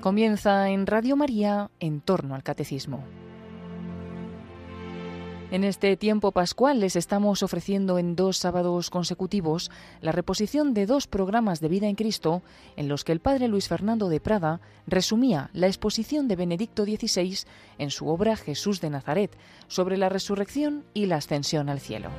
Comienza en Radio María en torno al catecismo. En este tiempo pascual les estamos ofreciendo en dos sábados consecutivos la reposición de dos programas de vida en Cristo en los que el padre Luis Fernando de Prada resumía la exposición de Benedicto XVI en su obra Jesús de Nazaret sobre la resurrección y la ascensión al cielo.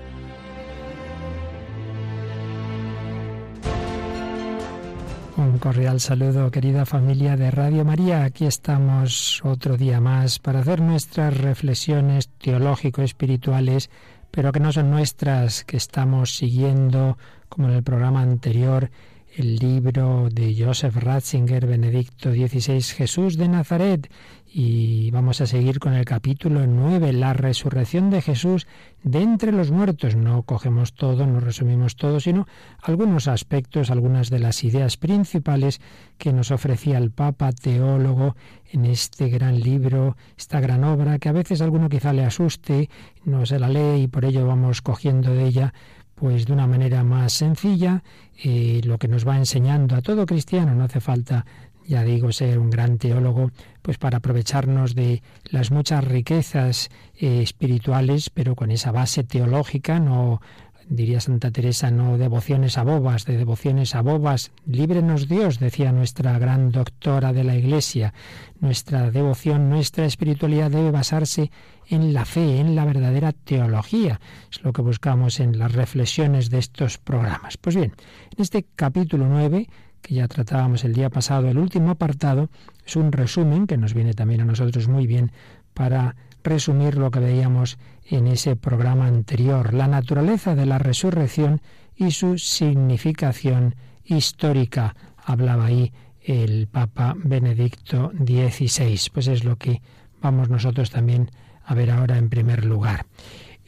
Un cordial saludo, querida familia de Radio María. Aquí estamos otro día más para hacer nuestras reflexiones teológico-espirituales, pero que no son nuestras, que estamos siguiendo, como en el programa anterior, el libro de Joseph Ratzinger, Benedicto XVI, Jesús de Nazaret. Y vamos a seguir con el capítulo 9, la resurrección de Jesús de entre los muertos. No cogemos todo, no resumimos todo, sino algunos aspectos, algunas de las ideas principales que nos ofrecía el Papa teólogo en este gran libro, esta gran obra, que a veces a alguno quizá le asuste, no se la lee y por ello vamos cogiendo de ella pues de una manera más sencilla eh, lo que nos va enseñando a todo cristiano. No hace falta, ya digo, ser un gran teólogo, pues para aprovecharnos de las muchas riquezas eh, espirituales, pero con esa base teológica, no diría Santa Teresa, no devociones a bobas, de devociones a bobas. Líbrenos Dios, decía nuestra gran doctora de la Iglesia. Nuestra devoción, nuestra espiritualidad debe basarse en la fe, en la verdadera teología. Es lo que buscamos en las reflexiones de estos programas. Pues bien, en este capítulo 9, que ya tratábamos el día pasado, el último apartado es un resumen que nos viene también a nosotros muy bien para resumir lo que veíamos en ese programa anterior, la naturaleza de la resurrección y su significación histórica. Hablaba ahí el Papa Benedicto XVI. Pues es lo que vamos nosotros también a ver ahora en primer lugar.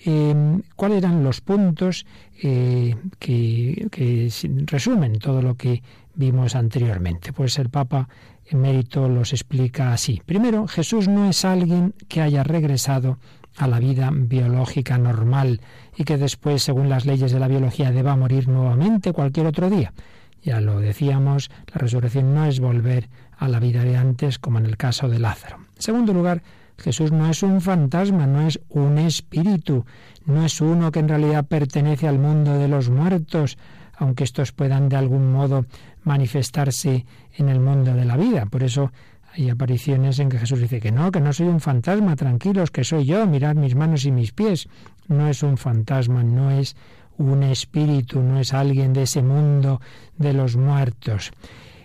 Em, ¿Cuáles eran los puntos eh, que, que resumen todo lo que vimos anteriormente? Pues el Papa en mérito los explica así. Primero, Jesús no es alguien que haya regresado a la vida biológica normal y que después, según las leyes de la biología, deba morir nuevamente cualquier otro día. Ya lo decíamos, la resurrección no es volver a la vida de antes, como en el caso de Lázaro. En segundo lugar, Jesús no es un fantasma, no es un espíritu, no es uno que en realidad pertenece al mundo de los muertos, aunque estos puedan de algún modo manifestarse en el mundo de la vida. Por eso hay apariciones en que Jesús dice que no, que no soy un fantasma, tranquilos, que soy yo, mirad mis manos y mis pies. No es un fantasma, no es un espíritu, no es alguien de ese mundo de los muertos.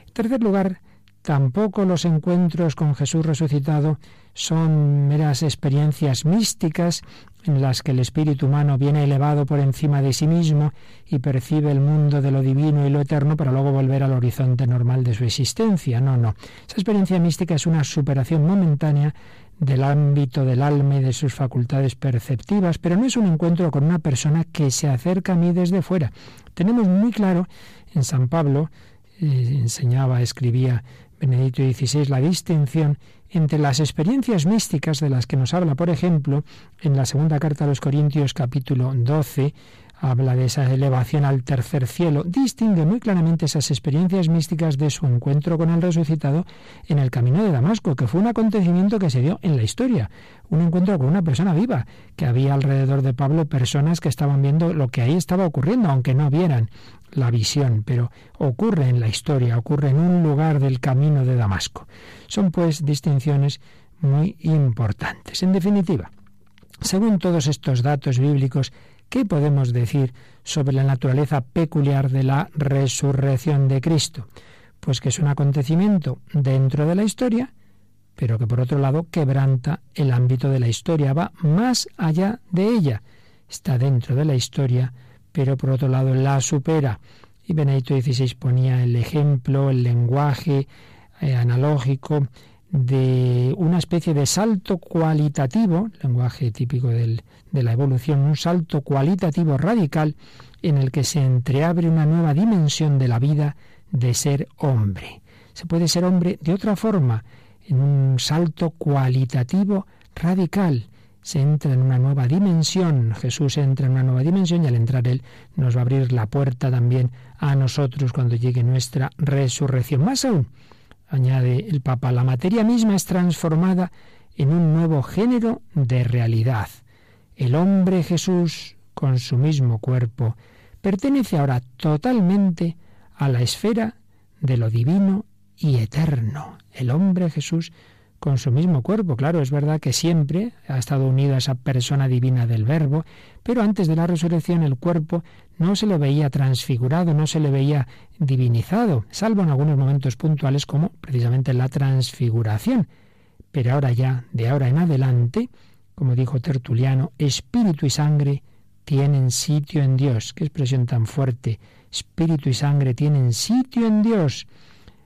En tercer lugar, tampoco los encuentros con Jesús resucitado son meras experiencias místicas en las que el espíritu humano viene elevado por encima de sí mismo y percibe el mundo de lo divino y lo eterno para luego volver al horizonte normal de su existencia. No, no. Esa experiencia mística es una superación momentánea del ámbito del alma y de sus facultades perceptivas, pero no es un encuentro con una persona que se acerca a mí desde fuera. Tenemos muy claro en San Pablo, eh, enseñaba, escribía Benedicto XVI, la distinción entre las experiencias místicas de las que nos habla, por ejemplo, en la segunda carta a los Corintios capítulo 12, habla de esa elevación al tercer cielo, distingue muy claramente esas experiencias místicas de su encuentro con el resucitado en el camino de Damasco, que fue un acontecimiento que se dio en la historia, un encuentro con una persona viva, que había alrededor de Pablo personas que estaban viendo lo que ahí estaba ocurriendo, aunque no vieran la visión, pero ocurre en la historia, ocurre en un lugar del camino de Damasco. Son pues distinciones muy importantes. En definitiva, según todos estos datos bíblicos, ¿qué podemos decir sobre la naturaleza peculiar de la resurrección de Cristo? Pues que es un acontecimiento dentro de la historia, pero que por otro lado quebranta el ámbito de la historia, va más allá de ella, está dentro de la historia, pero por otro lado la supera. Y Benedicto XVI ponía el ejemplo, el lenguaje eh, analógico de una especie de salto cualitativo, lenguaje típico del, de la evolución, un salto cualitativo radical en el que se entreabre una nueva dimensión de la vida de ser hombre. Se puede ser hombre de otra forma, en un salto cualitativo radical, se entra en una nueva dimensión, Jesús entra en una nueva dimensión y al entrar Él nos va a abrir la puerta también a nosotros cuando llegue nuestra resurrección. Más aún, añade el Papa, la materia misma es transformada en un nuevo género de realidad. El hombre Jesús, con su mismo cuerpo, pertenece ahora totalmente a la esfera de lo divino y eterno. El hombre Jesús con su mismo cuerpo. Claro, es verdad que siempre ha estado unido a esa persona divina del Verbo, pero antes de la resurrección el cuerpo no se le veía transfigurado, no se le veía divinizado, salvo en algunos momentos puntuales como precisamente la transfiguración. Pero ahora ya, de ahora en adelante, como dijo Tertuliano, espíritu y sangre tienen sitio en Dios. Qué expresión tan fuerte. Espíritu y sangre tienen sitio en Dios.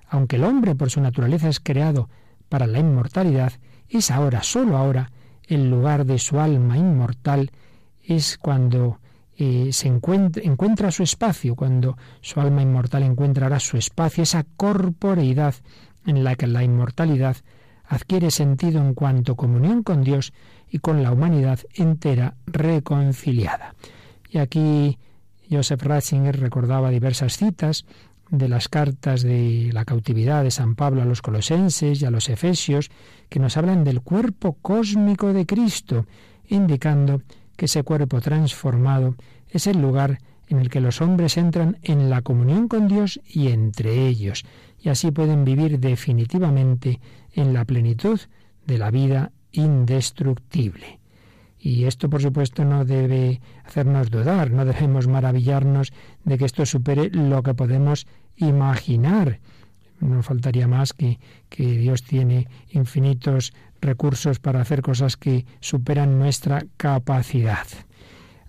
Aunque el hombre por su naturaleza es creado para la inmortalidad, es ahora, sólo ahora, el lugar de su alma inmortal, es cuando eh, se encuentra, encuentra su espacio, cuando su alma inmortal encontrará su espacio, esa corporeidad en la que la inmortalidad adquiere sentido en cuanto comunión con Dios y con la humanidad entera reconciliada. Y aquí Joseph Ratzinger recordaba diversas citas de las cartas de la cautividad de San Pablo a los colosenses y a los efesios, que nos hablan del cuerpo cósmico de Cristo, indicando que ese cuerpo transformado es el lugar en el que los hombres entran en la comunión con Dios y entre ellos, y así pueden vivir definitivamente en la plenitud de la vida indestructible. Y esto, por supuesto, no debe hacernos dudar, no debemos maravillarnos de que esto supere lo que podemos imaginar. No faltaría más que, que Dios tiene infinitos recursos para hacer cosas que superan nuestra capacidad.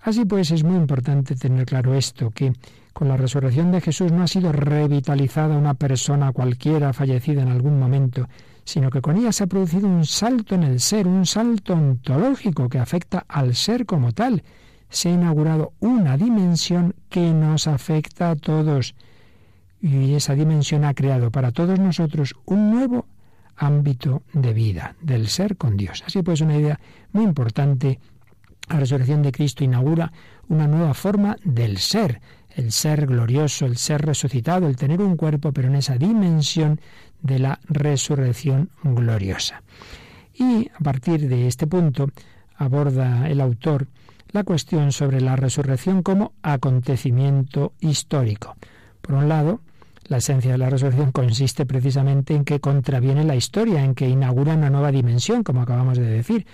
Así pues, es muy importante tener claro esto, que con la resurrección de Jesús no ha sido revitalizada una persona cualquiera fallecida en algún momento, sino que con ella se ha producido un salto en el ser, un salto ontológico que afecta al ser como tal. Se ha inaugurado una dimensión que nos afecta a todos. Y esa dimensión ha creado para todos nosotros un nuevo ámbito de vida, del ser con Dios. Así pues, una idea muy importante. La resurrección de Cristo inaugura una nueva forma del ser, el ser glorioso, el ser resucitado, el tener un cuerpo, pero en esa dimensión de la resurrección gloriosa. Y a partir de este punto aborda el autor la cuestión sobre la resurrección como acontecimiento histórico. Por un lado, la esencia de la resurrección consiste precisamente en que contraviene la historia, en que inaugura una nueva dimensión, como acabamos de decir,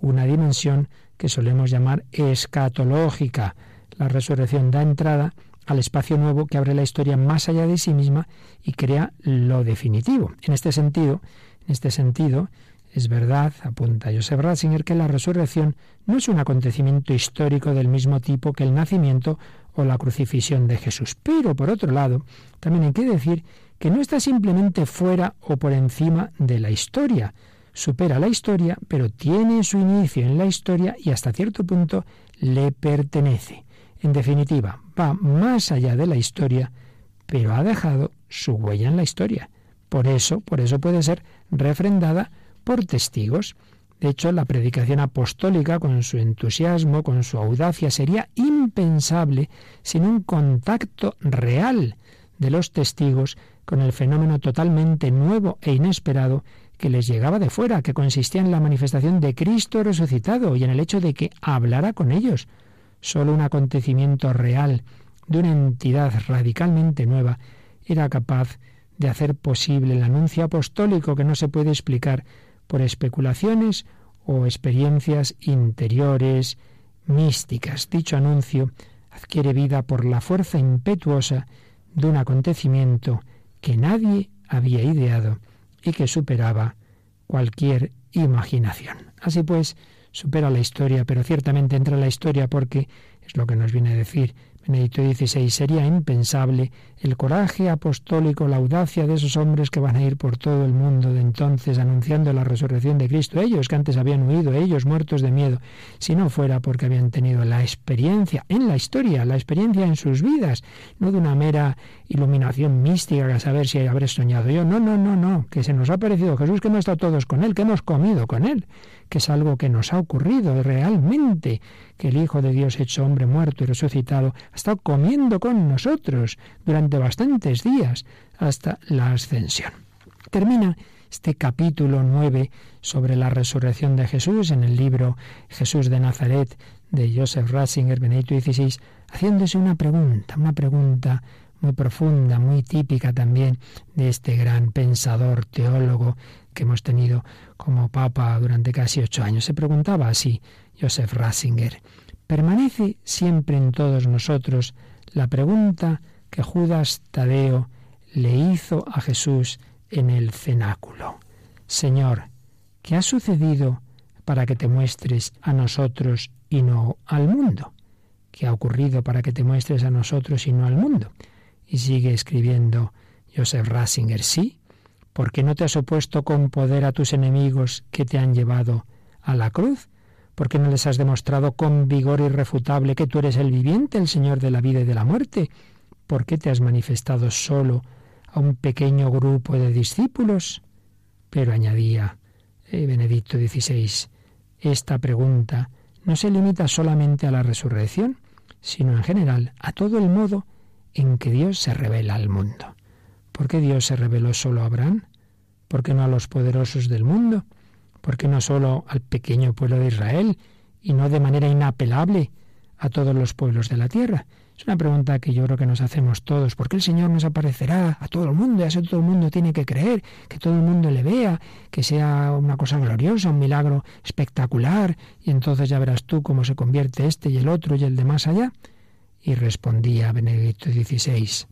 una dimensión que solemos llamar escatológica. La resurrección da entrada al espacio nuevo que abre la historia más allá de sí misma y crea lo definitivo. En este sentido, en este sentido, es verdad, apunta Joseph Ratzinger, que la resurrección no es un acontecimiento histórico del mismo tipo que el nacimiento o la crucifixión de Jesús. Pero, por otro lado, también hay que decir que no está simplemente fuera o por encima de la historia. Supera la historia, pero tiene su inicio en la historia y hasta cierto punto le pertenece. En definitiva, va más allá de la historia, pero ha dejado su huella en la historia. Por eso, por eso puede ser refrendada por testigos. De hecho, la predicación apostólica, con su entusiasmo, con su audacia, sería impensable sin un contacto real de los testigos con el fenómeno totalmente nuevo e inesperado que les llegaba de fuera, que consistía en la manifestación de Cristo resucitado y en el hecho de que hablara con ellos. Solo un acontecimiento real de una entidad radicalmente nueva era capaz de hacer posible el anuncio apostólico que no se puede explicar por especulaciones o experiencias interiores místicas. Dicho anuncio adquiere vida por la fuerza impetuosa de un acontecimiento que nadie había ideado y que superaba cualquier imaginación. Así pues, supera la historia, pero ciertamente entra en la historia porque es lo que nos viene a decir Benedicto XVI, sería impensable el coraje apostólico, la audacia de esos hombres que van a ir por todo el mundo de entonces anunciando la resurrección de Cristo, ellos que antes habían huido, ellos muertos de miedo, si no fuera porque habían tenido la experiencia en la historia, la experiencia en sus vidas, no de una mera iluminación mística a saber si habré soñado yo, no, no, no, no, que se nos ha parecido Jesús, que hemos estado todos con Él, que hemos comido con Él, que es algo que nos ha ocurrido realmente, que el Hijo de Dios hecho hombre muerto y resucitado ha estado comiendo con nosotros durante bastantes días hasta la ascensión. Termina este capítulo 9 sobre la resurrección de Jesús en el libro Jesús de Nazaret de Joseph Ratzinger, Benedicto XVI, haciéndose una pregunta, una pregunta muy profunda, muy típica también de este gran pensador, teólogo que hemos tenido como papa durante casi ocho años. Se preguntaba así Joseph Ratzinger, ¿permanece siempre en todos nosotros la pregunta que Judas Tadeo le hizo a Jesús en el cenáculo? Señor, ¿qué ha sucedido para que te muestres a nosotros y no al mundo? ¿Qué ha ocurrido para que te muestres a nosotros y no al mundo? Y sigue escribiendo Joseph Ratzinger, sí, porque no te has opuesto con poder a tus enemigos que te han llevado a la cruz, porque no les has demostrado con vigor irrefutable que tú eres el viviente, el Señor de la vida y de la muerte, ¿por qué te has manifestado solo a un pequeño grupo de discípulos? Pero añadía eh, Benedicto XVI, esta pregunta no se limita solamente a la resurrección, sino en general a todo el modo en que Dios se revela al mundo. ¿Por qué Dios se reveló solo a Abraham? ¿Por qué no a los poderosos del mundo? ¿Por qué no solo al pequeño pueblo de Israel y no de manera inapelable a todos los pueblos de la tierra? Es una pregunta que yo creo que nos hacemos todos. ¿Por qué el Señor nos aparecerá a todo el mundo? Y así todo el mundo tiene que creer, que todo el mundo le vea, que sea una cosa gloriosa, un milagro espectacular, y entonces ya verás tú cómo se convierte este y el otro y el de más allá. Y respondía Benedicto XVI,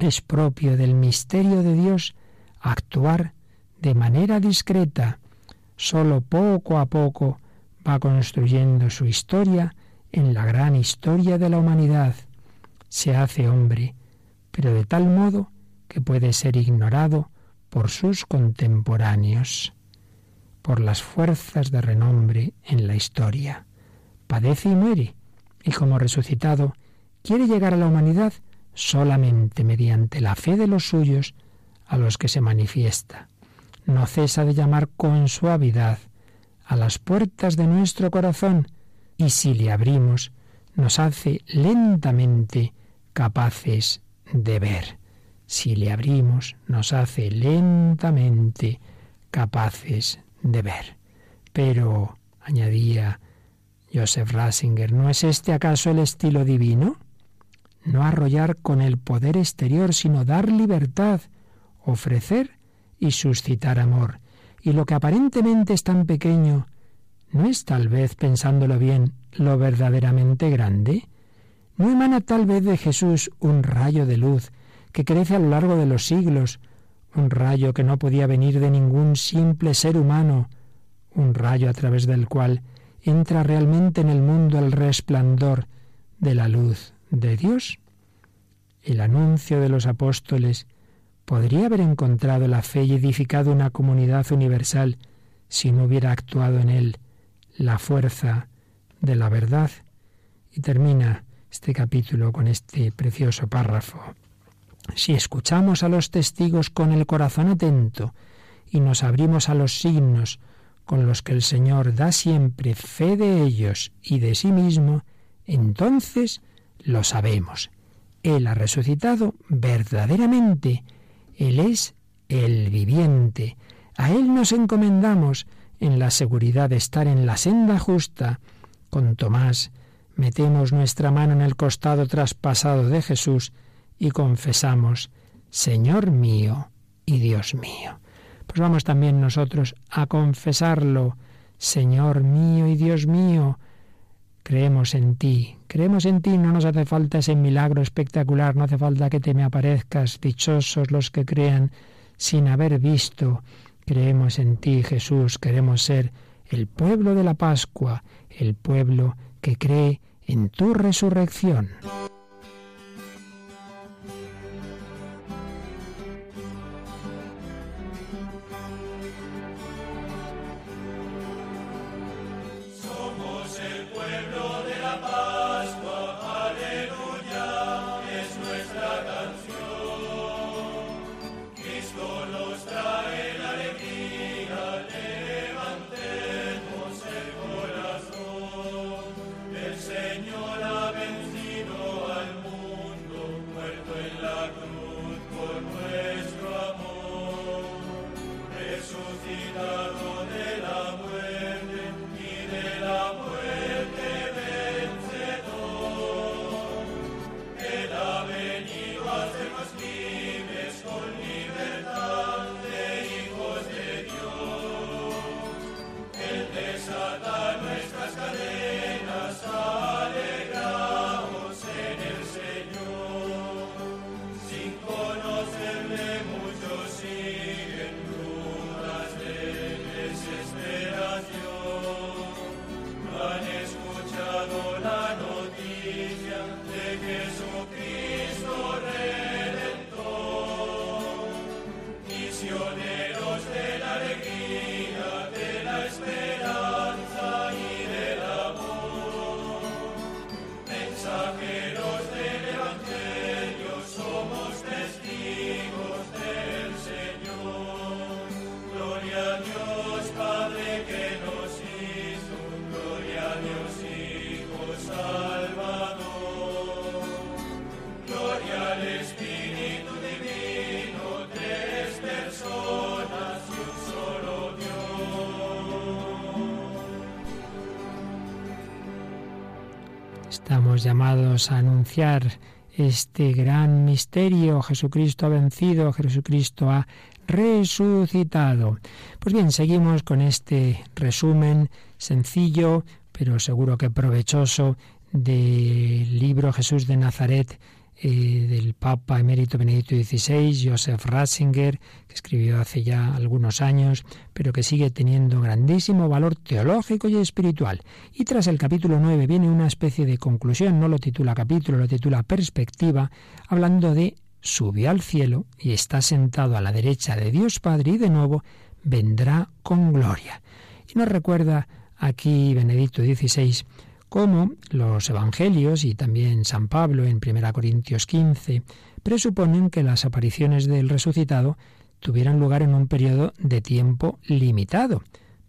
es propio del misterio de Dios actuar de manera discreta. Solo poco a poco va construyendo su historia en la gran historia de la humanidad. Se hace hombre, pero de tal modo que puede ser ignorado por sus contemporáneos, por las fuerzas de renombre en la historia. Padece y muere, y como resucitado quiere llegar a la humanidad solamente mediante la fe de los suyos a los que se manifiesta. No cesa de llamar con suavidad a las puertas de nuestro corazón y si le abrimos, nos hace lentamente capaces de ver. Si le abrimos, nos hace lentamente capaces de ver. Pero, añadía Joseph Ratzinger, ¿no es este acaso el estilo divino? No arrollar con el poder exterior, sino dar libertad, ofrecer y suscitar amor. Y lo que aparentemente es tan pequeño, ¿no es tal vez, pensándolo bien, lo verdaderamente grande? ¿No emana tal vez de Jesús un rayo de luz que crece a lo largo de los siglos, un rayo que no podía venir de ningún simple ser humano, un rayo a través del cual entra realmente en el mundo el resplandor de la luz de Dios. El anuncio de los apóstoles podría haber encontrado la fe y edificado una comunidad universal si no hubiera actuado en él la fuerza de la verdad. Y termina este capítulo con este precioso párrafo. Si escuchamos a los testigos con el corazón atento y nos abrimos a los signos con los que el Señor da siempre fe de ellos y de sí mismo, entonces lo sabemos. Él ha resucitado verdaderamente. Él es el viviente. A Él nos encomendamos en la seguridad de estar en la senda justa. Con Tomás metemos nuestra mano en el costado traspasado de Jesús y confesamos, Señor mío y Dios mío. Pues vamos también nosotros a confesarlo, Señor mío y Dios mío, Creemos en ti, creemos en ti, no nos hace falta ese milagro espectacular, no hace falta que te me aparezcas, dichosos los que crean sin haber visto. Creemos en ti, Jesús, queremos ser el pueblo de la Pascua, el pueblo que cree en tu resurrección. visitator Llamados a anunciar este gran misterio. Jesucristo ha vencido, Jesucristo ha resucitado. Pues bien, seguimos con este resumen sencillo, pero seguro que provechoso del libro Jesús de Nazaret eh, del Papa emérito Benedicto XVI, Joseph Ratzinger, que escribió hace ya algunos años, pero que sigue teniendo grandísimo valor teológico y espiritual. Y tras el capítulo 9 viene una especie de conclusión, no lo titula capítulo, lo titula perspectiva, hablando de subió al cielo y está sentado a la derecha de Dios Padre y de nuevo vendrá con gloria. Y nos recuerda aquí Benedicto XVI como los evangelios y también San Pablo en 1 Corintios 15 presuponen que las apariciones del resucitado tuvieran lugar en un periodo de tiempo limitado.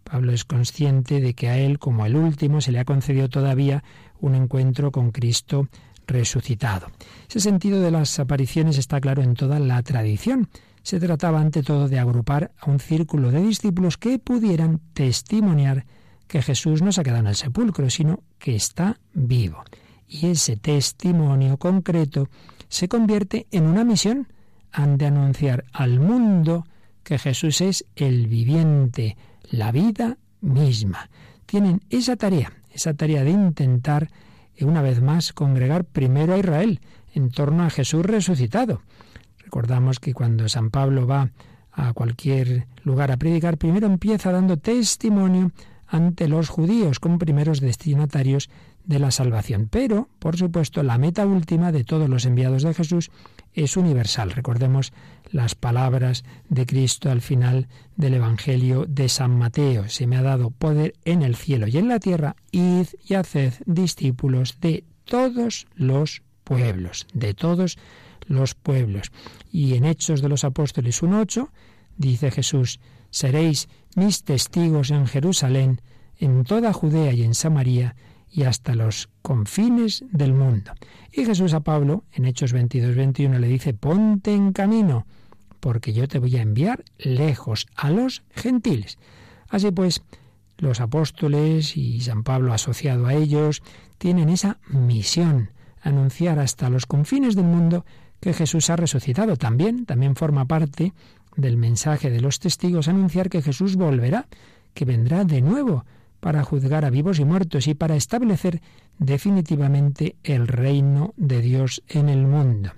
Pablo es consciente de que a él, como el último, se le ha concedido todavía un encuentro con Cristo resucitado. Ese sentido de las apariciones está claro en toda la tradición. Se trataba ante todo de agrupar a un círculo de discípulos que pudieran testimoniar que Jesús no se ha quedado en el sepulcro, sino que está vivo. Y ese testimonio concreto se convierte en una misión. Han de anunciar al mundo que Jesús es el viviente, la vida misma. Tienen esa tarea, esa tarea de intentar, eh, una vez más, congregar primero a Israel en torno a Jesús resucitado. Recordamos que cuando San Pablo va a cualquier lugar a predicar, primero empieza dando testimonio ante los judíos como primeros destinatarios de la salvación. Pero, por supuesto, la meta última de todos los enviados de Jesús es universal. Recordemos las palabras de Cristo al final del Evangelio de San Mateo. Se me ha dado poder en el cielo y en la tierra, id y haced discípulos de todos los pueblos, de todos los pueblos. Y en Hechos de los Apóstoles 1.8 dice Jesús, seréis mis testigos en Jerusalén, en toda Judea y en Samaria, y hasta los confines del mundo. Y Jesús a Pablo, en Hechos 22, 21, le dice, ponte en camino, porque yo te voy a enviar lejos a los gentiles. Así pues, los apóstoles y San Pablo asociado a ellos tienen esa misión, anunciar hasta los confines del mundo que Jesús ha resucitado. También, también forma parte del mensaje de los testigos anunciar que Jesús volverá, que vendrá de nuevo para juzgar a vivos y muertos y para establecer definitivamente el reino de Dios en el mundo.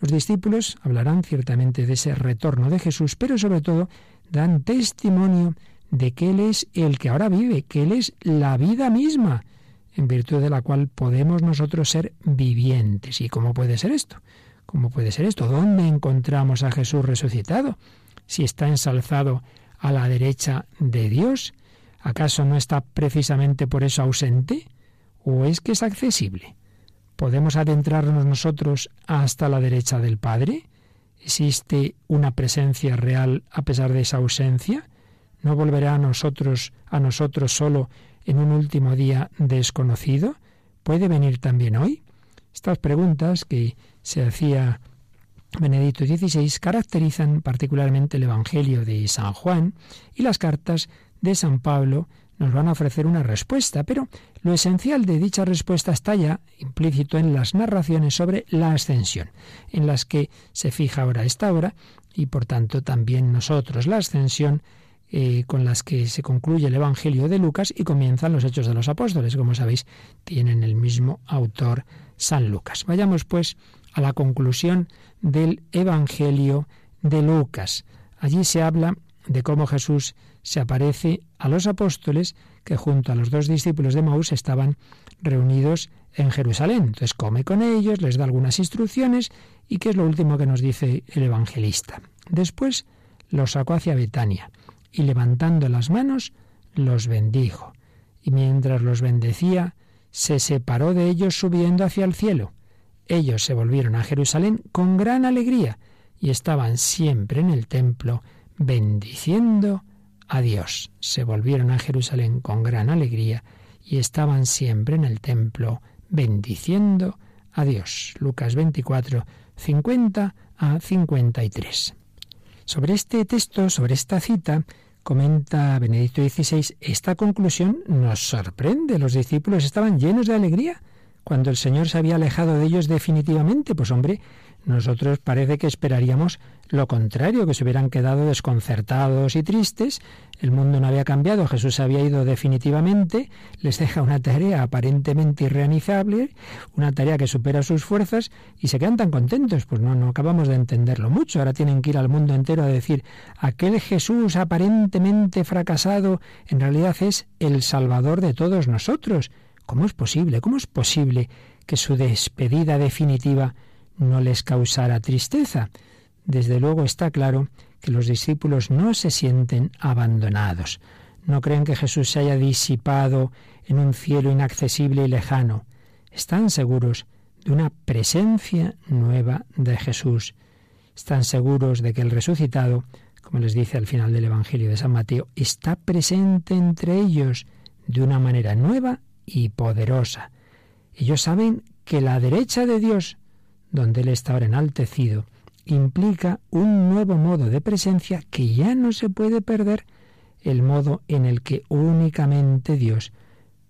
Los discípulos hablarán ciertamente de ese retorno de Jesús, pero sobre todo dan testimonio de que Él es el que ahora vive, que Él es la vida misma, en virtud de la cual podemos nosotros ser vivientes. ¿Y cómo puede ser esto? ¿Cómo puede ser esto? ¿Dónde encontramos a Jesús resucitado? Si está ensalzado a la derecha de Dios, ¿acaso no está precisamente por eso ausente? ¿O es que es accesible? ¿Podemos adentrarnos nosotros hasta la derecha del Padre? ¿Existe una presencia real a pesar de esa ausencia? ¿No volverá a nosotros, a nosotros solo en un último día desconocido? ¿Puede venir también hoy? Estas preguntas que se hacía Benedicto XVI caracterizan particularmente el Evangelio de San Juan y las cartas de San Pablo nos van a ofrecer una respuesta, pero lo esencial de dicha respuesta está ya implícito en las narraciones sobre la ascensión, en las que se fija ahora esta hora y por tanto también nosotros la ascensión eh, con las que se concluye el Evangelio de Lucas y comienzan los Hechos de los Apóstoles. Como sabéis, tienen el mismo autor San Lucas. Vayamos pues a la conclusión del Evangelio de Lucas. Allí se habla de cómo Jesús se aparece a los apóstoles que junto a los dos discípulos de Maús estaban reunidos en Jerusalén. Entonces come con ellos, les da algunas instrucciones y qué es lo último que nos dice el evangelista. Después los sacó hacia Betania y levantando las manos los bendijo. Y mientras los bendecía, se separó de ellos subiendo hacia el cielo. Ellos se volvieron a Jerusalén con gran alegría y estaban siempre en el templo bendiciendo a Dios. Se volvieron a Jerusalén con gran alegría y estaban siempre en el templo bendiciendo a Dios. Lucas 24, 50 a 53. Sobre este texto, sobre esta cita, comenta Benedicto XVI, esta conclusión nos sorprende. Los discípulos estaban llenos de alegría cuando el Señor se había alejado de ellos definitivamente? Pues hombre, nosotros parece que esperaríamos lo contrario, que se hubieran quedado desconcertados y tristes. El mundo no había cambiado, Jesús había ido definitivamente, les deja una tarea aparentemente irrealizable, una tarea que supera sus fuerzas y se quedan tan contentos. Pues no, no acabamos de entenderlo mucho. Ahora tienen que ir al mundo entero a decir, aquel Jesús aparentemente fracasado en realidad es el Salvador de todos nosotros. ¿Cómo es posible? ¿Cómo es posible que su despedida definitiva no les causara tristeza. Desde luego está claro que los discípulos no se sienten abandonados, no creen que Jesús se haya disipado en un cielo inaccesible y lejano. Están seguros de una presencia nueva de Jesús. Están seguros de que el resucitado, como les dice al final del Evangelio de San Mateo, está presente entre ellos de una manera nueva y poderosa. Ellos saben que la derecha de Dios donde Él está ahora enaltecido, implica un nuevo modo de presencia que ya no se puede perder, el modo en el que únicamente Dios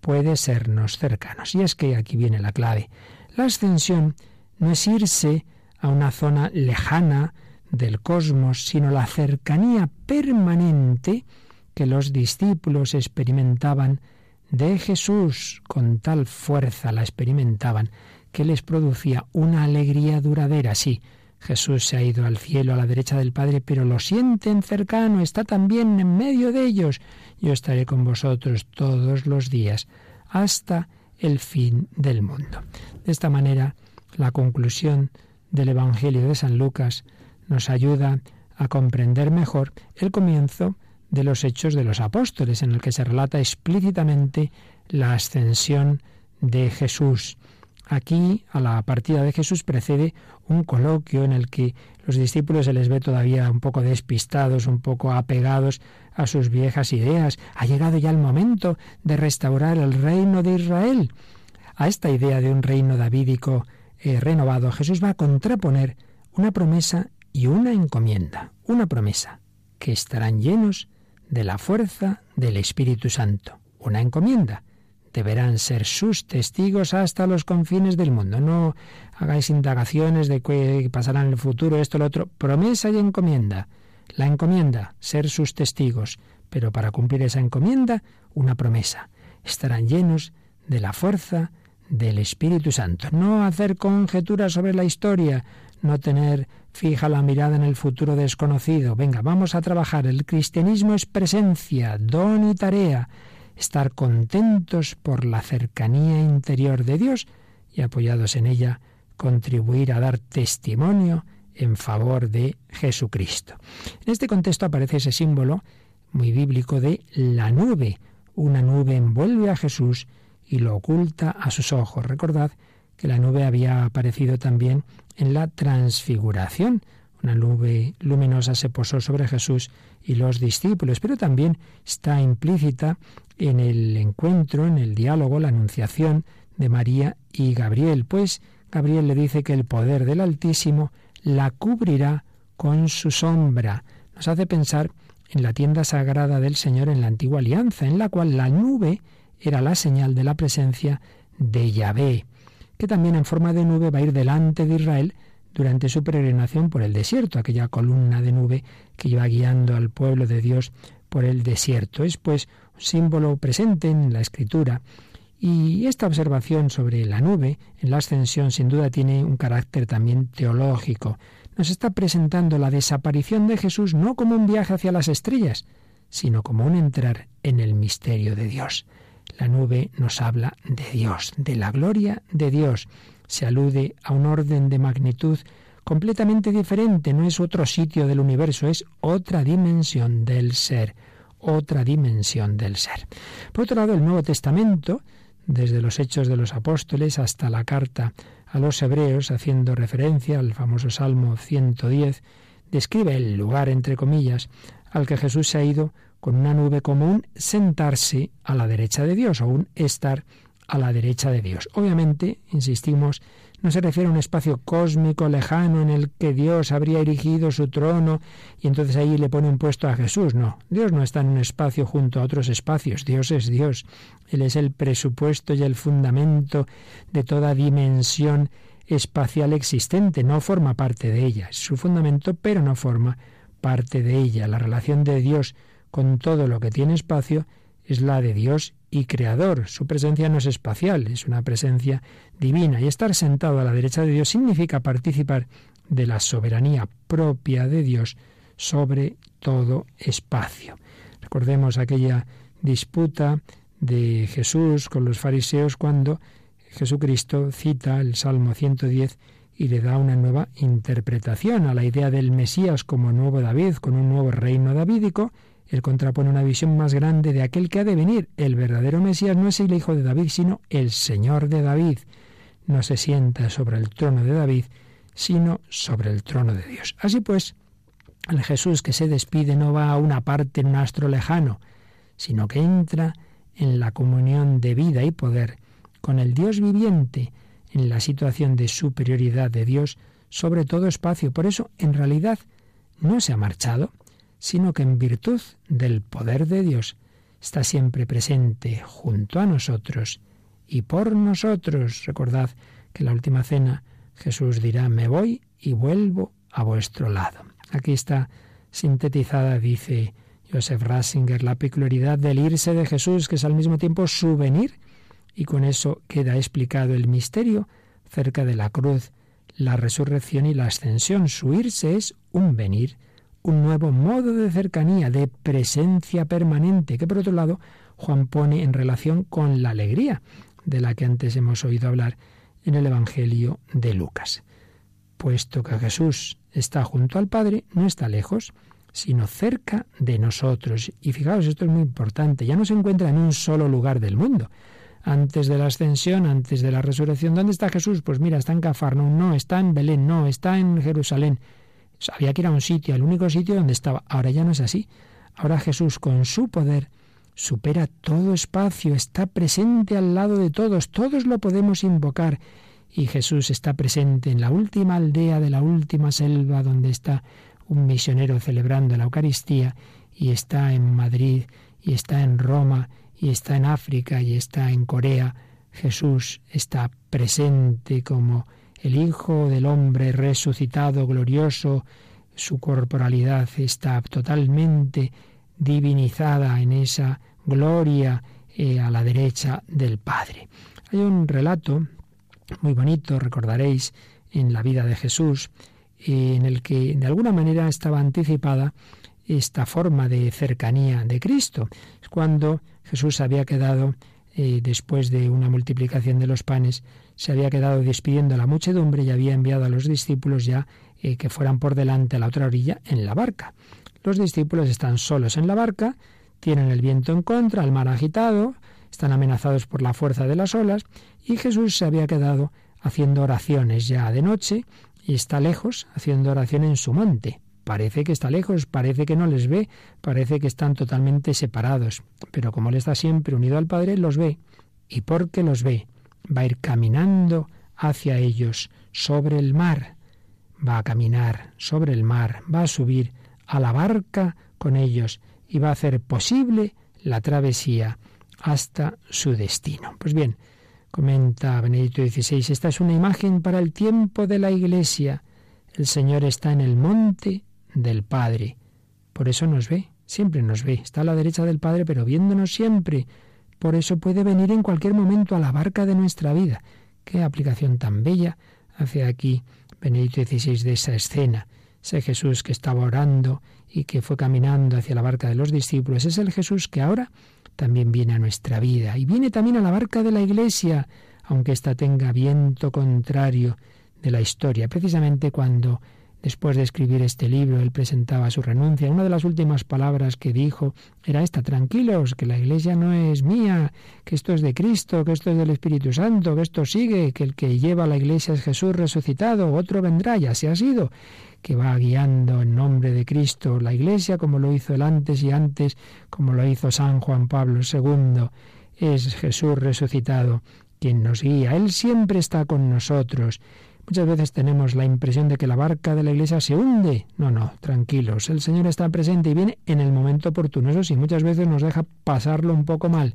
puede sernos cercanos. Y es que aquí viene la clave. La ascensión no es irse a una zona lejana del cosmos, sino la cercanía permanente que los discípulos experimentaban de Jesús con tal fuerza la experimentaban que les producía una alegría duradera. Sí, Jesús se ha ido al cielo a la derecha del Padre, pero lo sienten cercano, está también en medio de ellos. Yo estaré con vosotros todos los días hasta el fin del mundo. De esta manera, la conclusión del Evangelio de San Lucas nos ayuda a comprender mejor el comienzo de los hechos de los apóstoles, en el que se relata explícitamente la ascensión de Jesús. Aquí, a la partida de Jesús, precede un coloquio en el que los discípulos se les ve todavía un poco despistados, un poco apegados a sus viejas ideas. Ha llegado ya el momento de restaurar el reino de Israel. A esta idea de un reino davídico eh, renovado, Jesús va a contraponer una promesa y una encomienda. Una promesa, que estarán llenos de la fuerza del Espíritu Santo. Una encomienda, deberán ser sus testigos hasta los confines del mundo. No hagáis indagaciones de qué pasará en el futuro, esto, lo otro. Promesa y encomienda. La encomienda, ser sus testigos. Pero para cumplir esa encomienda, una promesa. Estarán llenos de la fuerza del Espíritu Santo. No hacer conjeturas sobre la historia, no tener fija la mirada en el futuro desconocido. Venga, vamos a trabajar. El cristianismo es presencia, don y tarea estar contentos por la cercanía interior de Dios y apoyados en ella contribuir a dar testimonio en favor de Jesucristo. En este contexto aparece ese símbolo muy bíblico de la nube. Una nube envuelve a Jesús y lo oculta a sus ojos. Recordad que la nube había aparecido también en la transfiguración. Una nube luminosa se posó sobre Jesús y los discípulos, pero también está implícita en el encuentro, en el diálogo, la anunciación de María y Gabriel, pues Gabriel le dice que el poder del Altísimo la cubrirá con su sombra. Nos hace pensar en la tienda sagrada del Señor en la antigua alianza, en la cual la nube era la señal de la presencia de Yahvé, que también en forma de nube va a ir delante de Israel durante su peregrinación por el desierto, aquella columna de nube que iba guiando al pueblo de Dios por el desierto. Es pues un símbolo presente en la escritura. Y esta observación sobre la nube en la ascensión sin duda tiene un carácter también teológico. Nos está presentando la desaparición de Jesús no como un viaje hacia las estrellas, sino como un entrar en el misterio de Dios. La nube nos habla de Dios, de la gloria de Dios. Se alude a un orden de magnitud completamente diferente, no es otro sitio del universo, es otra dimensión del ser, otra dimensión del ser. Por otro lado, el Nuevo Testamento, desde los Hechos de los Apóstoles hasta la carta a los Hebreos, haciendo referencia al famoso Salmo 110, describe el lugar, entre comillas, al que Jesús se ha ido con una nube como un sentarse a la derecha de Dios o un estar a la derecha de Dios. Obviamente, insistimos, no se refiere a un espacio cósmico lejano en el que Dios habría erigido su trono y entonces ahí le pone un puesto a Jesús. No, Dios no está en un espacio junto a otros espacios. Dios es Dios. Él es el presupuesto y el fundamento de toda dimensión espacial existente. No forma parte de ella. Es su fundamento, pero no forma parte de ella. La relación de Dios con todo lo que tiene espacio es la de Dios y creador. Su presencia no es espacial, es una presencia divina. Y estar sentado a la derecha de Dios significa participar de la soberanía propia de Dios sobre todo espacio. Recordemos aquella disputa de Jesús con los fariseos cuando Jesucristo cita el Salmo 110 y le da una nueva interpretación a la idea del Mesías como nuevo David, con un nuevo reino davídico, él contrapone una visión más grande de aquel que ha de venir. El verdadero Mesías no es el hijo de David, sino el Señor de David. No se sienta sobre el trono de David, sino sobre el trono de Dios. Así pues, el Jesús que se despide no va a una parte en un astro lejano, sino que entra en la comunión de vida y poder con el Dios viviente, en la situación de superioridad de Dios sobre todo espacio. Por eso, en realidad, no se ha marchado, sino que en virtud del poder de Dios está siempre presente junto a nosotros y por nosotros. Recordad que en la última cena Jesús dirá, me voy y vuelvo a vuestro lado. Aquí está sintetizada, dice Joseph Ratzinger, la peculiaridad del irse de Jesús, que es al mismo tiempo su venir, y con eso queda explicado el misterio cerca de la cruz, la resurrección y la ascensión. Su irse es un venir un nuevo modo de cercanía, de presencia permanente, que por otro lado Juan pone en relación con la alegría de la que antes hemos oído hablar en el Evangelio de Lucas. Puesto que Jesús está junto al Padre, no está lejos, sino cerca de nosotros. Y fijaos, esto es muy importante, ya no se encuentra en un solo lugar del mundo. Antes de la ascensión, antes de la resurrección, ¿dónde está Jesús? Pues mira, está en Cafarnaum, no, está en Belén, no, está en Jerusalén. Había que ir a un sitio, al único sitio donde estaba. Ahora ya no es así. Ahora Jesús, con su poder, supera todo espacio, está presente al lado de todos, todos lo podemos invocar. Y Jesús está presente en la última aldea de la última selva donde está un misionero celebrando la Eucaristía, y está en Madrid, y está en Roma, y está en África, y está en Corea. Jesús está presente como el Hijo del Hombre resucitado, glorioso, su corporalidad está totalmente divinizada en esa gloria eh, a la derecha del Padre. Hay un relato muy bonito, recordaréis, en la vida de Jesús, en el que de alguna manera estaba anticipada esta forma de cercanía de Cristo. Es cuando Jesús había quedado, eh, después de una multiplicación de los panes, se había quedado despidiendo a la muchedumbre y había enviado a los discípulos ya eh, que fueran por delante a la otra orilla en la barca. Los discípulos están solos en la barca, tienen el viento en contra, el mar agitado, están amenazados por la fuerza de las olas y Jesús se había quedado haciendo oraciones ya de noche y está lejos haciendo oración en su monte. Parece que está lejos, parece que no les ve, parece que están totalmente separados, pero como él está siempre unido al Padre, los ve. Y porque los ve, va a ir caminando hacia ellos sobre el mar, va a caminar sobre el mar, va a subir a la barca con ellos y va a hacer posible la travesía hasta su destino. Pues bien, comenta Benedicto XVI, esta es una imagen para el tiempo de la Iglesia. El Señor está en el monte del Padre. Por eso nos ve, siempre nos ve. Está a la derecha del Padre, pero viéndonos siempre. Por eso puede venir en cualquier momento a la barca de nuestra vida. Qué aplicación tan bella hace aquí Benedicto XVI de esa escena. Ese Jesús que estaba orando y que fue caminando hacia la barca de los discípulos es el Jesús que ahora también viene a nuestra vida y viene también a la barca de la Iglesia, aunque ésta tenga viento contrario de la historia, precisamente cuando Después de escribir este libro, él presentaba su renuncia. Una de las últimas palabras que dijo era esta, tranquilos, que la iglesia no es mía, que esto es de Cristo, que esto es del Espíritu Santo, que esto sigue, que el que lleva la iglesia es Jesús resucitado, otro vendrá, ya se ha sido, que va guiando en nombre de Cristo la iglesia como lo hizo el antes y antes, como lo hizo San Juan Pablo II. Es Jesús resucitado quien nos guía. Él siempre está con nosotros. Muchas veces tenemos la impresión de que la barca de la iglesia se hunde. No, no, tranquilos. El Señor está presente y viene en el momento oportuno. Eso sí, muchas veces nos deja pasarlo un poco mal.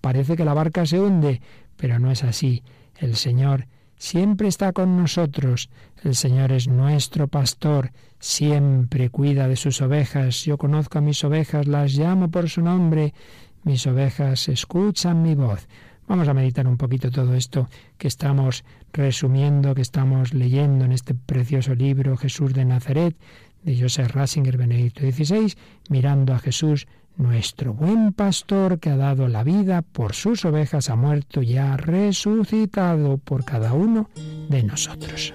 Parece que la barca se hunde, pero no es así. El Señor siempre está con nosotros. El Señor es nuestro pastor, siempre cuida de sus ovejas. Yo conozco a mis ovejas, las llamo por su nombre. Mis ovejas escuchan mi voz. Vamos a meditar un poquito todo esto que estamos resumiendo, que estamos leyendo en este precioso libro Jesús de Nazaret de Joseph Ratzinger Benedicto XVI, mirando a Jesús, nuestro buen pastor que ha dado la vida por sus ovejas, ha muerto y ha resucitado por cada uno de nosotros.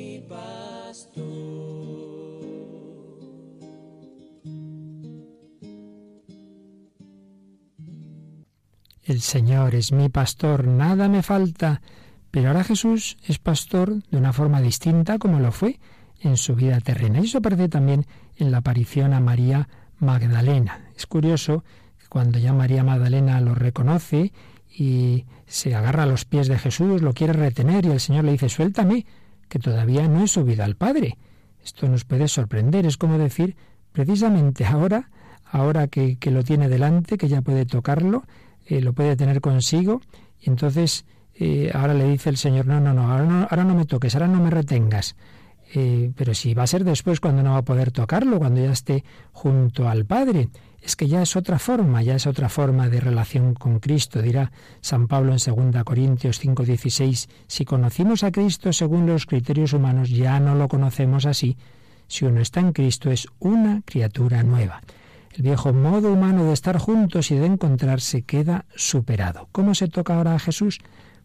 El Señor es mi pastor, nada me falta. Pero ahora Jesús es pastor de una forma distinta como lo fue en su vida terrena. Y eso aparece también en la aparición a María Magdalena. Es curioso que cuando ya María Magdalena lo reconoce y se agarra a los pies de Jesús, lo quiere retener y el Señor le dice, suéltame, que todavía no he subido al Padre. Esto nos puede sorprender, es como decir, precisamente ahora, ahora que, que lo tiene delante, que ya puede tocarlo, eh, lo puede tener consigo y entonces eh, ahora le dice el Señor, no, no, no, ahora no, ahora no me toques, ahora no me retengas. Eh, pero si va a ser después cuando no va a poder tocarlo, cuando ya esté junto al Padre. Es que ya es otra forma, ya es otra forma de relación con Cristo. Dirá San Pablo en 2 Corintios 5:16, si conocimos a Cristo según los criterios humanos, ya no lo conocemos así. Si uno está en Cristo es una criatura nueva. El viejo modo humano de estar juntos y de encontrarse queda superado. ¿Cómo se toca ahora a Jesús?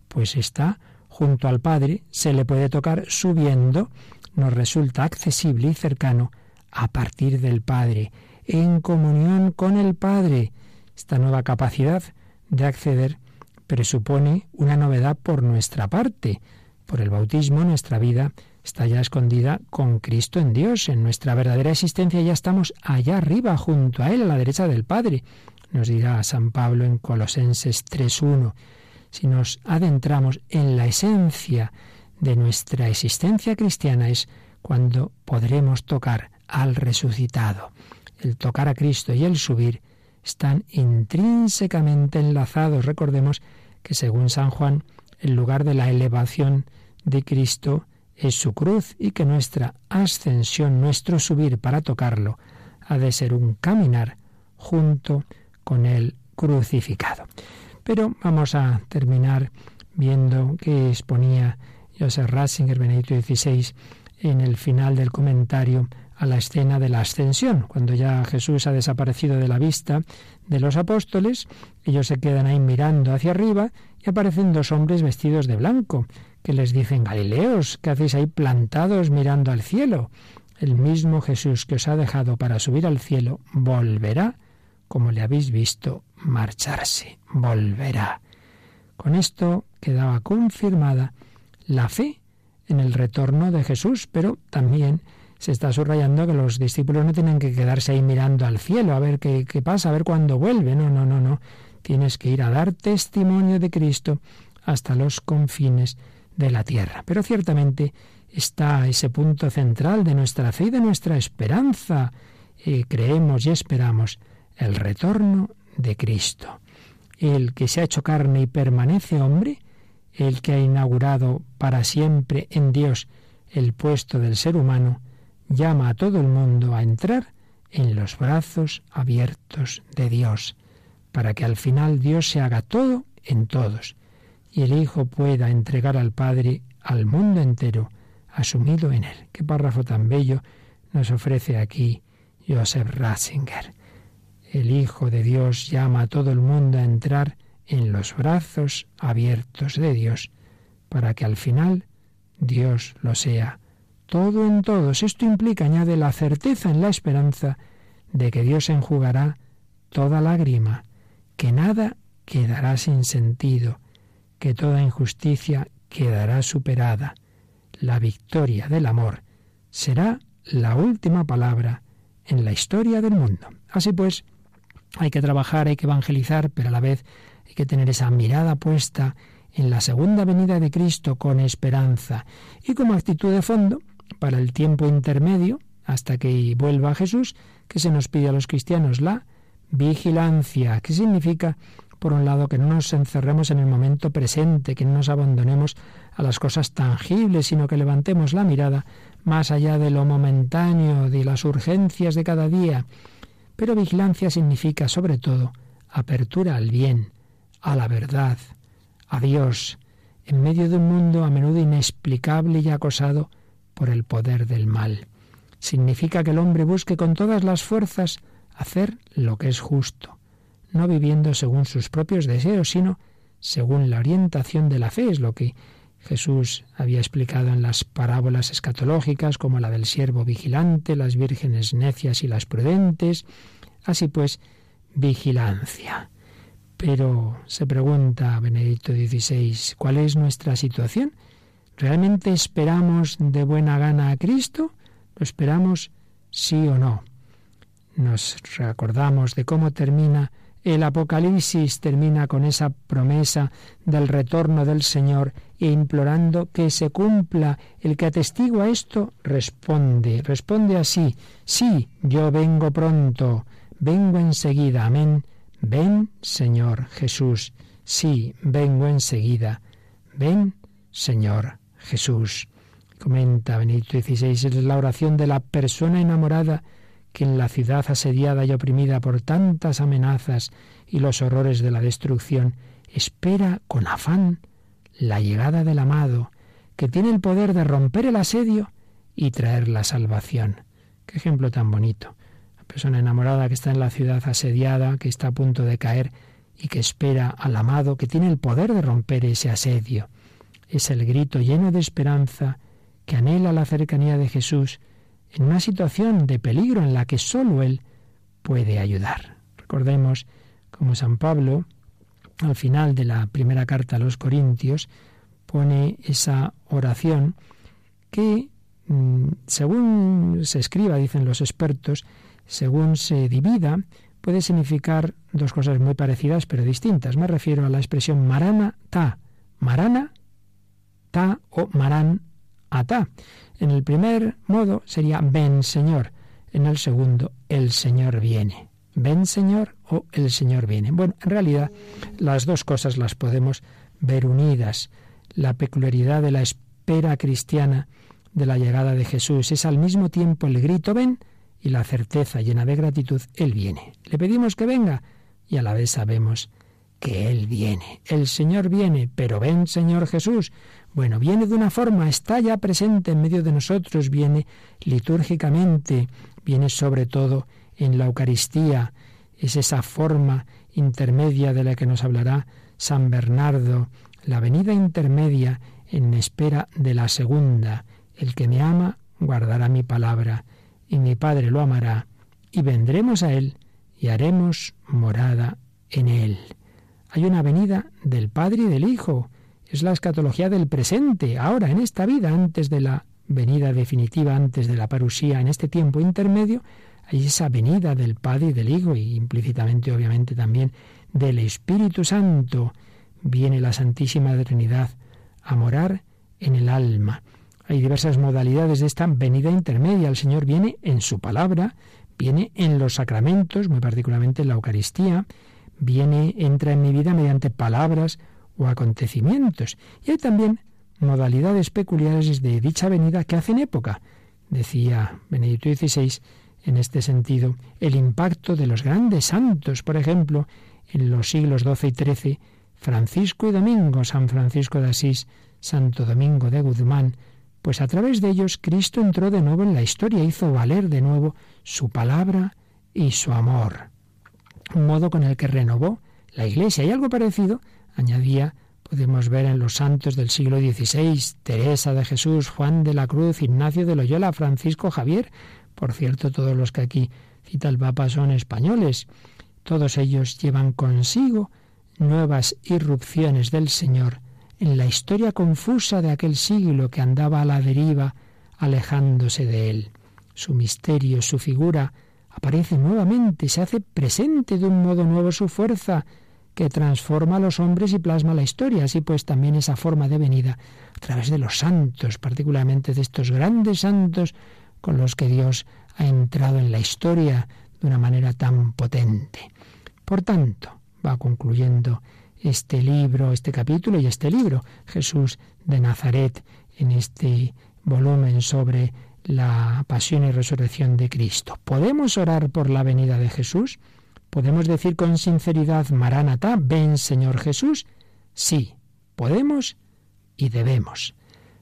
Pues está junto al Padre, se le puede tocar subiendo, nos resulta accesible y cercano a partir del Padre, en comunión con el Padre. Esta nueva capacidad de acceder presupone una novedad por nuestra parte. Por el bautismo nuestra vida está ya escondida con Cristo en Dios. En nuestra verdadera existencia ya estamos allá arriba, junto a Él, a la derecha del Padre, nos dirá San Pablo en Colosenses 3.1. Si nos adentramos en la esencia de nuestra existencia cristiana es cuando podremos tocar al resucitado. El tocar a Cristo y el subir están intrínsecamente enlazados. Recordemos que según San Juan, el lugar de la elevación de Cristo es su cruz y que nuestra ascensión, nuestro subir para tocarlo, ha de ser un caminar junto con el crucificado. Pero vamos a terminar viendo que exponía Joseph Ratzinger, Benedicto XVI, en el final del comentario a la escena de la ascensión, cuando ya Jesús ha desaparecido de la vista de los apóstoles, ellos se quedan ahí mirando hacia arriba y aparecen dos hombres vestidos de blanco, que les dicen, Galileos, ¿qué hacéis ahí plantados mirando al cielo? El mismo Jesús que os ha dejado para subir al cielo volverá, como le habéis visto marcharse, volverá. Con esto quedaba confirmada la fe en el retorno de Jesús, pero también se está subrayando que los discípulos no tienen que quedarse ahí mirando al cielo a ver qué, pasa, a ver cuándo vuelve. No, no, no, no. Tienes que ir a dar testimonio de Cristo hasta los confines de la tierra. Pero ciertamente está ese punto central de nuestra fe y de nuestra esperanza. Creemos y esperamos el retorno de Cristo. El que se ha hecho carne y permanece hombre, el que ha inaugurado para siempre en Dios el puesto del ser humano, llama a todo el mundo a entrar en los brazos abiertos de Dios, para que al final Dios se haga todo en todos, y el Hijo pueda entregar al Padre al mundo entero, asumido en él. Qué párrafo tan bello nos ofrece aquí Joseph Ratzinger. El Hijo de Dios llama a todo el mundo a entrar en los brazos abiertos de Dios, para que al final Dios lo sea todo en todos. Esto implica, añade, la certeza en la esperanza de que Dios enjugará toda lágrima, que nada quedará sin sentido, que toda injusticia quedará superada. La victoria del amor será la última palabra en la historia del mundo. Así pues, hay que trabajar, hay que evangelizar, pero a la vez hay que tener esa mirada puesta en la segunda venida de Cristo con esperanza y como actitud de fondo para el tiempo intermedio, hasta que vuelva Jesús, que se nos pide a los cristianos la vigilancia, que significa, por un lado, que no nos encerremos en el momento presente, que no nos abandonemos a las cosas tangibles, sino que levantemos la mirada más allá de lo momentáneo, de las urgencias de cada día. Pero vigilancia significa, sobre todo, apertura al bien, a la verdad, a Dios, en medio de un mundo a menudo inexplicable y acosado por el poder del mal. Significa que el hombre busque con todas las fuerzas hacer lo que es justo, no viviendo según sus propios deseos, sino según la orientación de la fe, es lo que Jesús había explicado en las parábolas escatológicas, como la del siervo vigilante, las vírgenes necias y las prudentes. Así pues, vigilancia. Pero se pregunta Benedicto XVI, ¿cuál es nuestra situación? ¿Realmente esperamos de buena gana a Cristo? ¿Lo esperamos sí o no? Nos recordamos de cómo termina el Apocalipsis, termina con esa promesa del retorno del Señor e implorando que se cumpla. El que atestigua esto responde, responde así, sí, yo vengo pronto, vengo enseguida, amén. Ven, Señor Jesús, sí, vengo enseguida, ven, Señor Jesús. Comenta Benedicto XVI, es la oración de la persona enamorada que en la ciudad asediada y oprimida por tantas amenazas y los horrores de la destrucción, espera con afán la llegada del amado, que tiene el poder de romper el asedio y traer la salvación. Qué ejemplo tan bonito. La persona enamorada que está en la ciudad asediada, que está a punto de caer y que espera al amado, que tiene el poder de romper ese asedio es el grito lleno de esperanza que anhela la cercanía de Jesús en una situación de peligro en la que sólo Él puede ayudar. Recordemos como San Pablo, al final de la primera carta a los Corintios, pone esa oración que mm, según se escriba, dicen los expertos, según se divida, puede significar dos cosas muy parecidas pero distintas. Me refiero a la expresión marana ta, marana ta o maran ata. En el primer modo sería ven Señor, en el segundo el Señor viene. Ven Señor o el Señor viene. Bueno, en realidad las dos cosas las podemos ver unidas. La peculiaridad de la espera cristiana de la llegada de Jesús es al mismo tiempo el grito ven y la certeza llena de gratitud, Él viene. Le pedimos que venga y a la vez sabemos que Él viene. El Señor viene, pero ven Señor Jesús. Bueno, viene de una forma, está ya presente en medio de nosotros, viene litúrgicamente, viene sobre todo en la Eucaristía. Es esa forma intermedia de la que nos hablará San Bernardo, la venida intermedia en espera de la segunda. El que me ama guardará mi palabra y mi Padre lo amará, y vendremos a Él y haremos morada en Él. Hay una venida del Padre y del Hijo. Es la escatología del presente, ahora, en esta vida, antes de la venida definitiva, antes de la parusía, en este tiempo intermedio, hay esa venida del Padre y del Hijo, y implícitamente, obviamente, también del Espíritu Santo. Viene la Santísima Trinidad a morar en el alma. Hay diversas modalidades de esta venida intermedia. El Señor viene en su palabra, viene en los sacramentos, muy particularmente en la Eucaristía, viene, entra en mi vida mediante palabras o acontecimientos. Y hay también modalidades peculiares de dicha venida que hacen época. Decía Benedicto XVI en este sentido, el impacto de los grandes santos, por ejemplo, en los siglos XII y XIII, Francisco y Domingo, San Francisco de Asís, Santo Domingo de Guzmán, pues a través de ellos Cristo entró de nuevo en la historia, hizo valer de nuevo su palabra y su amor. Un modo con el que renovó la Iglesia. Y algo parecido, añadía, podemos ver en los santos del siglo XVI, Teresa de Jesús, Juan de la Cruz, Ignacio de Loyola, Francisco Javier. Por cierto, todos los que aquí cita el Papa son españoles. Todos ellos llevan consigo nuevas irrupciones del Señor en la historia confusa de aquel siglo que andaba a la deriva, alejándose de él. Su misterio, su figura, aparece nuevamente, se hace presente de un modo nuevo su fuerza, que transforma a los hombres y plasma la historia. Así pues, también esa forma de venida a través de los santos, particularmente de estos grandes santos con los que Dios ha entrado en la historia de una manera tan potente. Por tanto, va concluyendo este libro, este capítulo y este libro, Jesús de Nazaret, en este volumen sobre la pasión y resurrección de Cristo. ¿Podemos orar por la venida de Jesús? ¿Podemos decir con sinceridad, Maránata, ven Señor Jesús? Sí, podemos y debemos.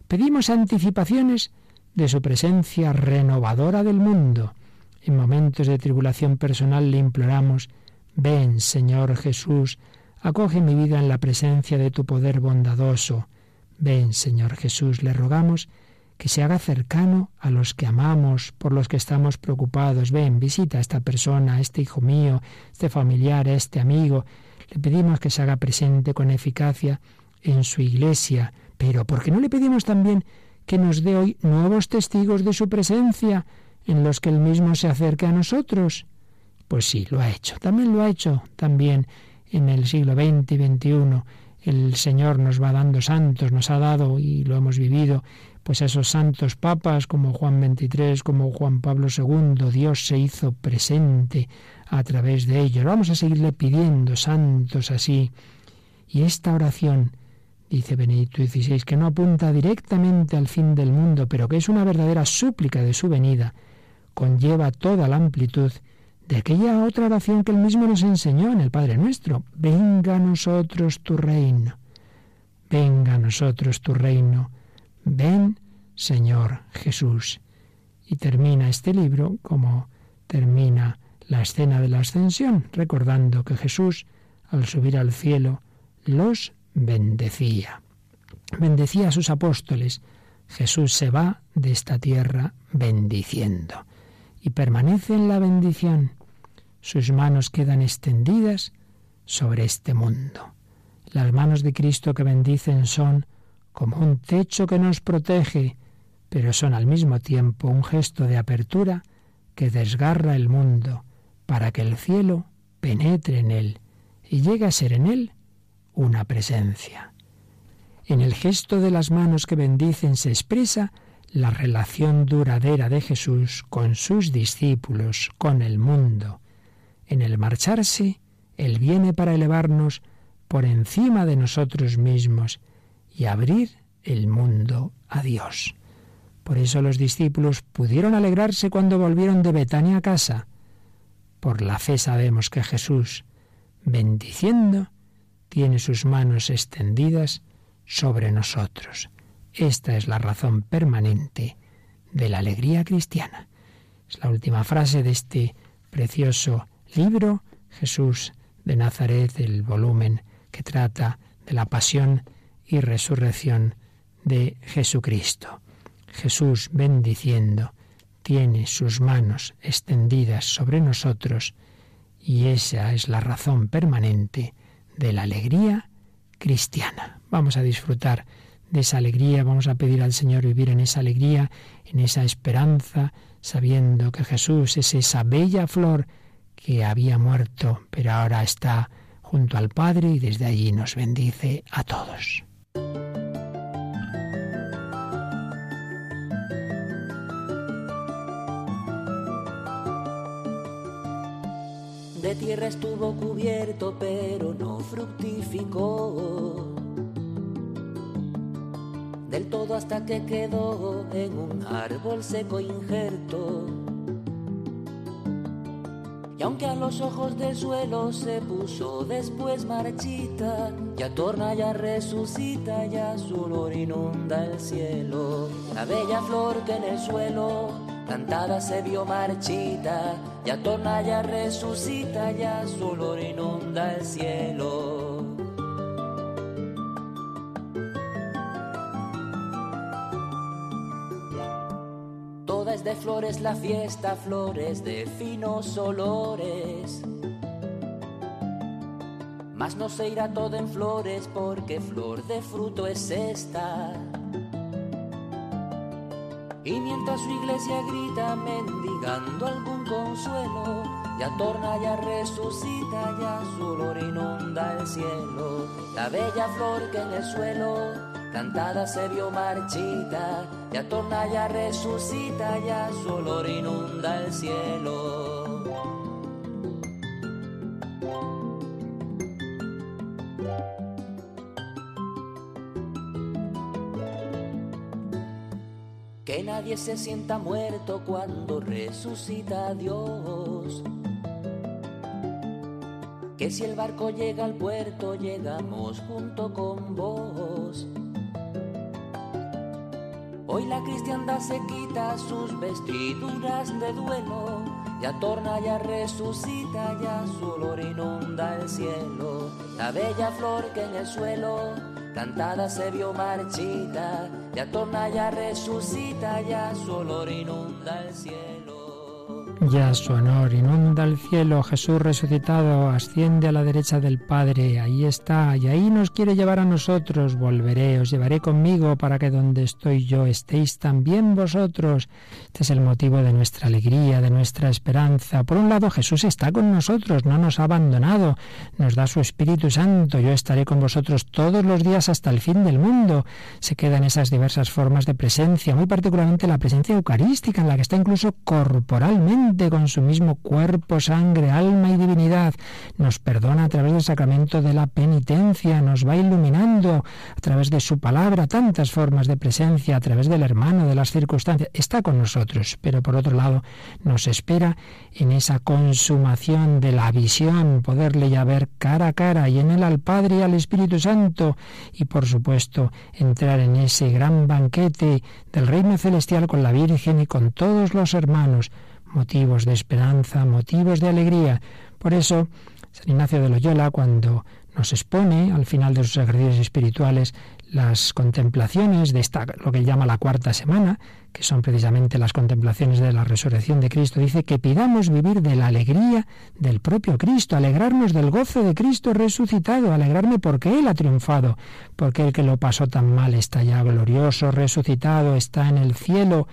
Pedimos anticipaciones de su presencia renovadora del mundo. En momentos de tribulación personal le imploramos, ven Señor Jesús, Acoge mi vida en la presencia de tu poder bondadoso. Ven, Señor Jesús, le rogamos que se haga cercano a los que amamos, por los que estamos preocupados. Ven, visita a esta persona, a este hijo mío, este familiar, a este amigo. Le pedimos que se haga presente con eficacia en su iglesia. Pero ¿por qué no le pedimos también que nos dé hoy nuevos testigos de su presencia en los que él mismo se acerque a nosotros? Pues sí, lo ha hecho. También lo ha hecho también en el siglo XX y XXI el Señor nos va dando santos, nos ha dado y lo hemos vivido, pues esos santos papas como Juan XXIII, como Juan Pablo II, Dios se hizo presente a través de ellos. Vamos a seguirle pidiendo santos así. Y esta oración, dice Benedicto XVI, que no apunta directamente al fin del mundo, pero que es una verdadera súplica de su venida, conlleva toda la amplitud de aquella otra oración que él mismo nos enseñó en el Padre Nuestro. Venga a nosotros tu reino. Venga a nosotros tu reino. Ven, Señor Jesús. Y termina este libro como termina la escena de la ascensión, recordando que Jesús, al subir al cielo, los bendecía. Bendecía a sus apóstoles. Jesús se va de esta tierra bendiciendo y permanece en la bendición. Sus manos quedan extendidas sobre este mundo. Las manos de Cristo que bendicen son como un techo que nos protege, pero son al mismo tiempo un gesto de apertura que desgarra el mundo para que el cielo penetre en él y llegue a ser en él una presencia. En el gesto de las manos que bendicen se expresa la relación duradera de Jesús con sus discípulos, con el mundo. En el marcharse, Él viene para elevarnos por encima de nosotros mismos y abrir el mundo a Dios. Por eso los discípulos pudieron alegrarse cuando volvieron de Betania a casa. Por la fe sabemos que Jesús, bendiciendo, tiene sus manos extendidas sobre nosotros. Esta es la razón permanente de la alegría cristiana. Es la última frase de este precioso libro, Jesús de Nazaret, el volumen que trata de la pasión y resurrección de Jesucristo. Jesús bendiciendo tiene sus manos extendidas sobre nosotros y esa es la razón permanente de la alegría cristiana. Vamos a disfrutar de esa alegría, vamos a pedir al Señor vivir en esa alegría, en esa esperanza, sabiendo que Jesús es esa bella flor que había muerto, pero ahora está junto al Padre y desde allí nos bendice a todos. De tierra estuvo cubierto, pero no fructificó. Del todo hasta que quedó en un árbol seco injerto. Y aunque a los ojos del suelo se puso después marchita, ya torna, ya resucita, ya su olor inunda el cielo. La bella flor que en el suelo Cantada se vio marchita, ya torna, ya resucita, ya su olor inunda el cielo. Toda es de flores la fiesta, flores de finos olores. Mas no se irá todo en flores porque flor de fruto es esta. Y mientras su iglesia grita mendigando algún consuelo, ya torna, ya resucita, ya su olor inunda el cielo. La bella flor que en el suelo cantada se vio marchita, ya torna, ya resucita, ya su olor inunda el cielo. Se sienta muerto cuando resucita Dios. Que si el barco llega al puerto, llegamos junto con vos. Hoy la cristiandad se quita sus vestiduras de duelo, ya torna, ya resucita, ya su olor inunda el cielo. La bella flor que en el suelo cantada se vio marchita, ya torna, ya resucita, ya su olor inunda el cielo. Ya su honor inunda el cielo, Jesús resucitado asciende a la derecha del Padre, ahí está, y ahí nos quiere llevar a nosotros, volveré, os llevaré conmigo para que donde estoy yo estéis también vosotros. Este es el motivo de nuestra alegría, de nuestra esperanza. Por un lado, Jesús está con nosotros, no nos ha abandonado, nos da su Espíritu Santo, yo estaré con vosotros todos los días hasta el fin del mundo. Se quedan esas diversas formas de presencia, muy particularmente la presencia eucarística, en la que está incluso corporalmente con su mismo cuerpo, sangre, alma y divinidad. Nos perdona a través del sacramento de la penitencia, nos va iluminando a través de su palabra, tantas formas de presencia, a través del hermano, de las circunstancias. Está con nosotros, pero por otro lado nos espera en esa consumación de la visión, poderle ya ver cara a cara y en él al Padre y al Espíritu Santo y por supuesto entrar en ese gran banquete del reino celestial con la Virgen y con todos los hermanos motivos de esperanza, motivos de alegría. Por eso, San Ignacio de Loyola, cuando nos expone al final de sus ejercicios espirituales las contemplaciones de esta, lo que llama la cuarta semana, que son precisamente las contemplaciones de la resurrección de Cristo, dice que pidamos vivir de la alegría del propio Cristo, alegrarnos del gozo de Cristo resucitado, alegrarme porque Él ha triunfado, porque el que lo pasó tan mal está ya glorioso, resucitado, está en el cielo.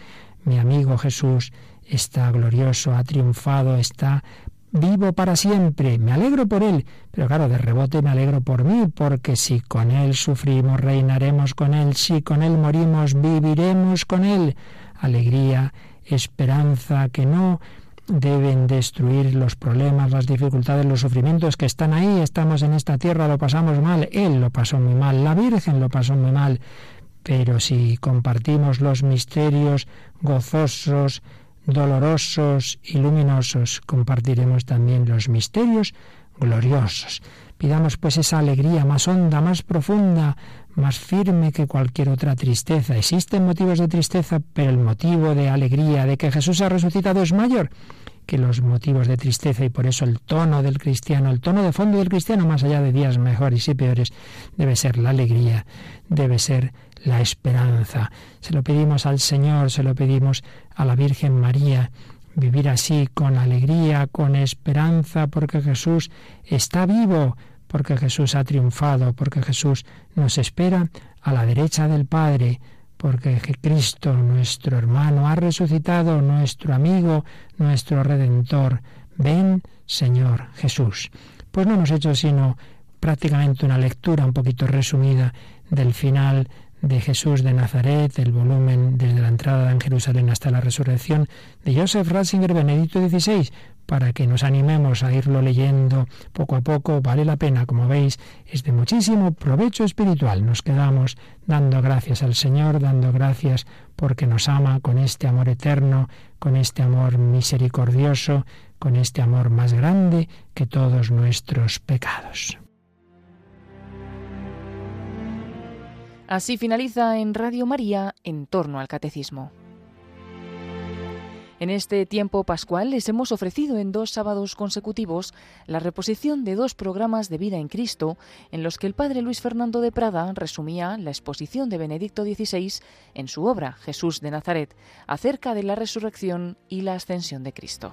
Mi amigo Jesús está glorioso, ha triunfado, está vivo para siempre. Me alegro por Él, pero claro, de rebote me alegro por mí, porque si con Él sufrimos, reinaremos con Él, si con Él morimos, viviremos con Él. Alegría, esperanza, que no deben destruir los problemas, las dificultades, los sufrimientos que están ahí. Estamos en esta tierra, lo pasamos mal. Él lo pasó muy mal, la Virgen lo pasó muy mal. Pero si compartimos los misterios gozosos, dolorosos y luminosos, compartiremos también los misterios gloriosos. Pidamos pues esa alegría más honda, más profunda, más firme que cualquier otra tristeza. Existen motivos de tristeza, pero el motivo de alegría de que Jesús ha resucitado es mayor que los motivos de tristeza y por eso el tono del cristiano, el tono de fondo del cristiano, más allá de días mejores y peores, debe ser la alegría, debe ser la esperanza. Se lo pedimos al Señor, se lo pedimos a la Virgen María, vivir así con alegría, con esperanza, porque Jesús está vivo, porque Jesús ha triunfado, porque Jesús nos espera a la derecha del Padre, porque Cristo, nuestro hermano, ha resucitado, nuestro amigo, nuestro redentor. Ven, Señor Jesús. Pues no hemos hecho sino prácticamente una lectura un poquito resumida del final de Jesús de Nazaret, el volumen desde la entrada en Jerusalén hasta la resurrección de Joseph Ratzinger Benedicto XVI, para que nos animemos a irlo leyendo poco a poco, vale la pena, como veis, es de muchísimo provecho espiritual. Nos quedamos dando gracias al Señor, dando gracias porque nos ama con este amor eterno, con este amor misericordioso, con este amor más grande que todos nuestros pecados. Así finaliza en Radio María en torno al catecismo. En este tiempo pascual les hemos ofrecido en dos sábados consecutivos la reposición de dos programas de vida en Cristo en los que el padre Luis Fernando de Prada resumía la exposición de Benedicto XVI en su obra Jesús de Nazaret acerca de la resurrección y la ascensión de Cristo.